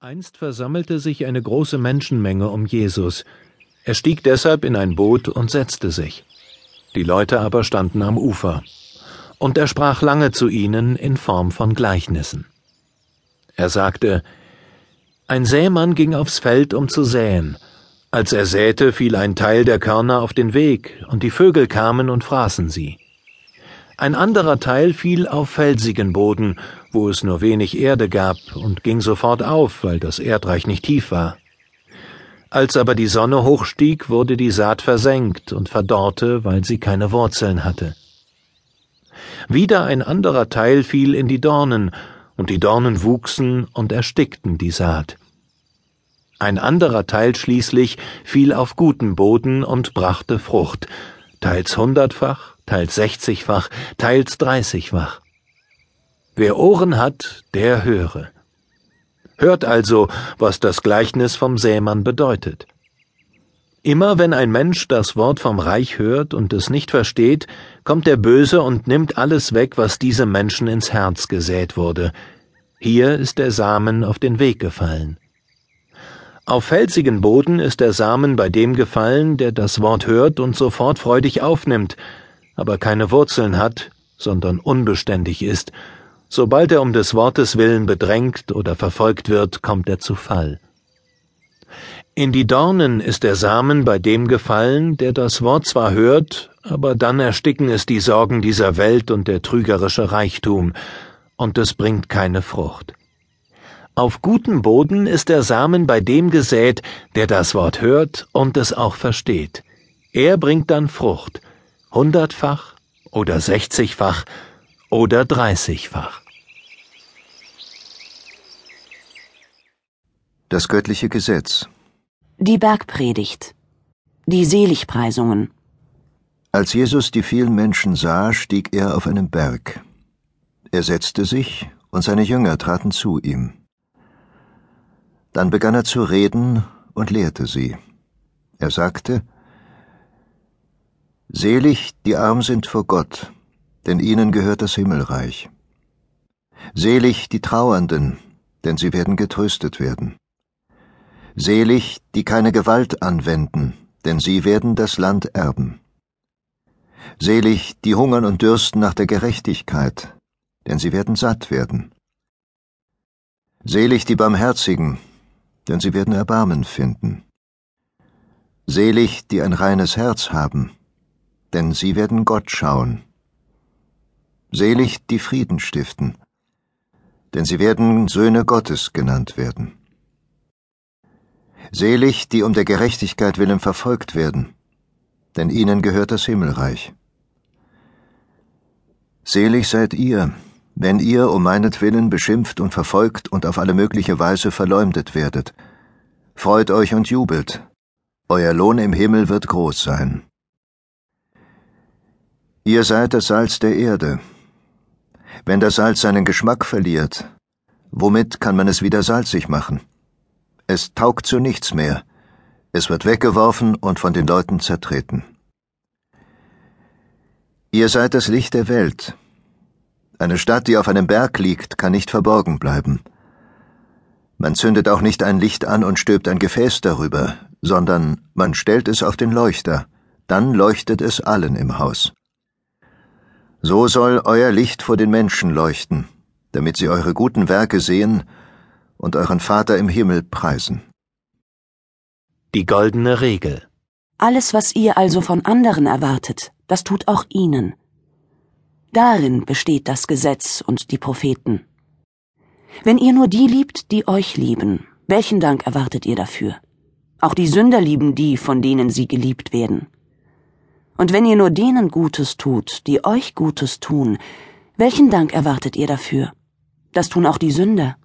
Einst versammelte sich eine große Menschenmenge um Jesus. Er stieg deshalb in ein Boot und setzte sich. Die Leute aber standen am Ufer. Und er sprach lange zu ihnen in Form von Gleichnissen. Er sagte, Ein Sämann ging aufs Feld, um zu säen. Als er säte, fiel ein Teil der Körner auf den Weg, und die Vögel kamen und fraßen sie. Ein anderer Teil fiel auf felsigen Boden, wo es nur wenig Erde gab, und ging sofort auf, weil das Erdreich nicht tief war. Als aber die Sonne hochstieg, wurde die Saat versenkt und verdorrte, weil sie keine Wurzeln hatte. Wieder ein anderer Teil fiel in die Dornen, und die Dornen wuchsen und erstickten die Saat. Ein anderer Teil schließlich fiel auf guten Boden und brachte Frucht, teils hundertfach, teils sechzigfach, teils dreißigfach. Wer Ohren hat, der höre. Hört also, was das Gleichnis vom Sämann bedeutet. Immer wenn ein Mensch das Wort vom Reich hört und es nicht versteht, kommt der Böse und nimmt alles weg, was diesem Menschen ins Herz gesät wurde. Hier ist der Samen auf den Weg gefallen. Auf felsigen Boden ist der Samen bei dem gefallen, der das Wort hört und sofort freudig aufnimmt, aber keine Wurzeln hat, sondern unbeständig ist, sobald er um des Wortes willen bedrängt oder verfolgt wird, kommt er zu Fall. In die Dornen ist der Samen bei dem gefallen, der das Wort zwar hört, aber dann ersticken es die Sorgen dieser Welt und der trügerische Reichtum, und es bringt keine Frucht. Auf gutem Boden ist der Samen bei dem gesät, der das Wort hört und es auch versteht. Er bringt dann Frucht, hundertfach oder sechzigfach oder dreißigfach. Das göttliche Gesetz. Die Bergpredigt. Die Seligpreisungen. Als Jesus die vielen Menschen sah, stieg er auf einen Berg. Er setzte sich, und seine Jünger traten zu ihm. Dann begann er zu reden und lehrte sie. Er sagte, Selig, die arm sind vor Gott, denn ihnen gehört das Himmelreich. Selig die Trauernden, denn sie werden getröstet werden. Selig, die keine Gewalt anwenden, denn sie werden das Land erben. Selig, die hungern und dürsten nach der Gerechtigkeit, denn sie werden satt werden. Selig die Barmherzigen, denn sie werden Erbarmen finden. Selig, die ein reines Herz haben, denn sie werden Gott schauen. Selig die Frieden stiften, denn sie werden Söhne Gottes genannt werden. Selig die um der Gerechtigkeit willen verfolgt werden, denn ihnen gehört das Himmelreich. Selig seid ihr, wenn ihr um meinetwillen beschimpft und verfolgt und auf alle mögliche Weise verleumdet werdet. Freut euch und jubelt, euer Lohn im Himmel wird groß sein. Ihr seid das Salz der Erde. Wenn das Salz seinen Geschmack verliert, womit kann man es wieder salzig machen? Es taugt zu nichts mehr. Es wird weggeworfen und von den Leuten zertreten. Ihr seid das Licht der Welt. Eine Stadt, die auf einem Berg liegt, kann nicht verborgen bleiben. Man zündet auch nicht ein Licht an und stülpt ein Gefäß darüber, sondern man stellt es auf den Leuchter, dann leuchtet es allen im Haus. So soll euer Licht vor den Menschen leuchten, damit sie eure guten Werke sehen und euren Vater im Himmel preisen. Die goldene Regel. Alles, was ihr also von anderen erwartet, das tut auch ihnen. Darin besteht das Gesetz und die Propheten. Wenn ihr nur die liebt, die euch lieben, welchen Dank erwartet ihr dafür? Auch die Sünder lieben die, von denen sie geliebt werden. Und wenn ihr nur denen Gutes tut, die euch Gutes tun, welchen Dank erwartet ihr dafür? Das tun auch die Sünder.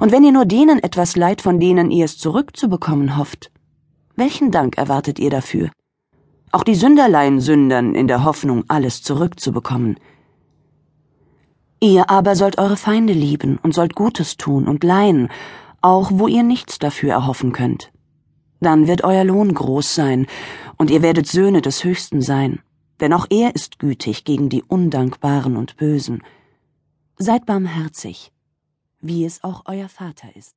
Und wenn ihr nur denen etwas leid, von denen ihr es zurückzubekommen hofft, welchen Dank erwartet ihr dafür? Auch die Sünderlein sündern in der Hoffnung, alles zurückzubekommen. Ihr aber sollt eure Feinde lieben und sollt Gutes tun und leihen, auch wo ihr nichts dafür erhoffen könnt. Dann wird euer Lohn groß sein, und ihr werdet Söhne des Höchsten sein, denn auch er ist gütig gegen die Undankbaren und Bösen. Seid barmherzig, wie es auch euer Vater ist.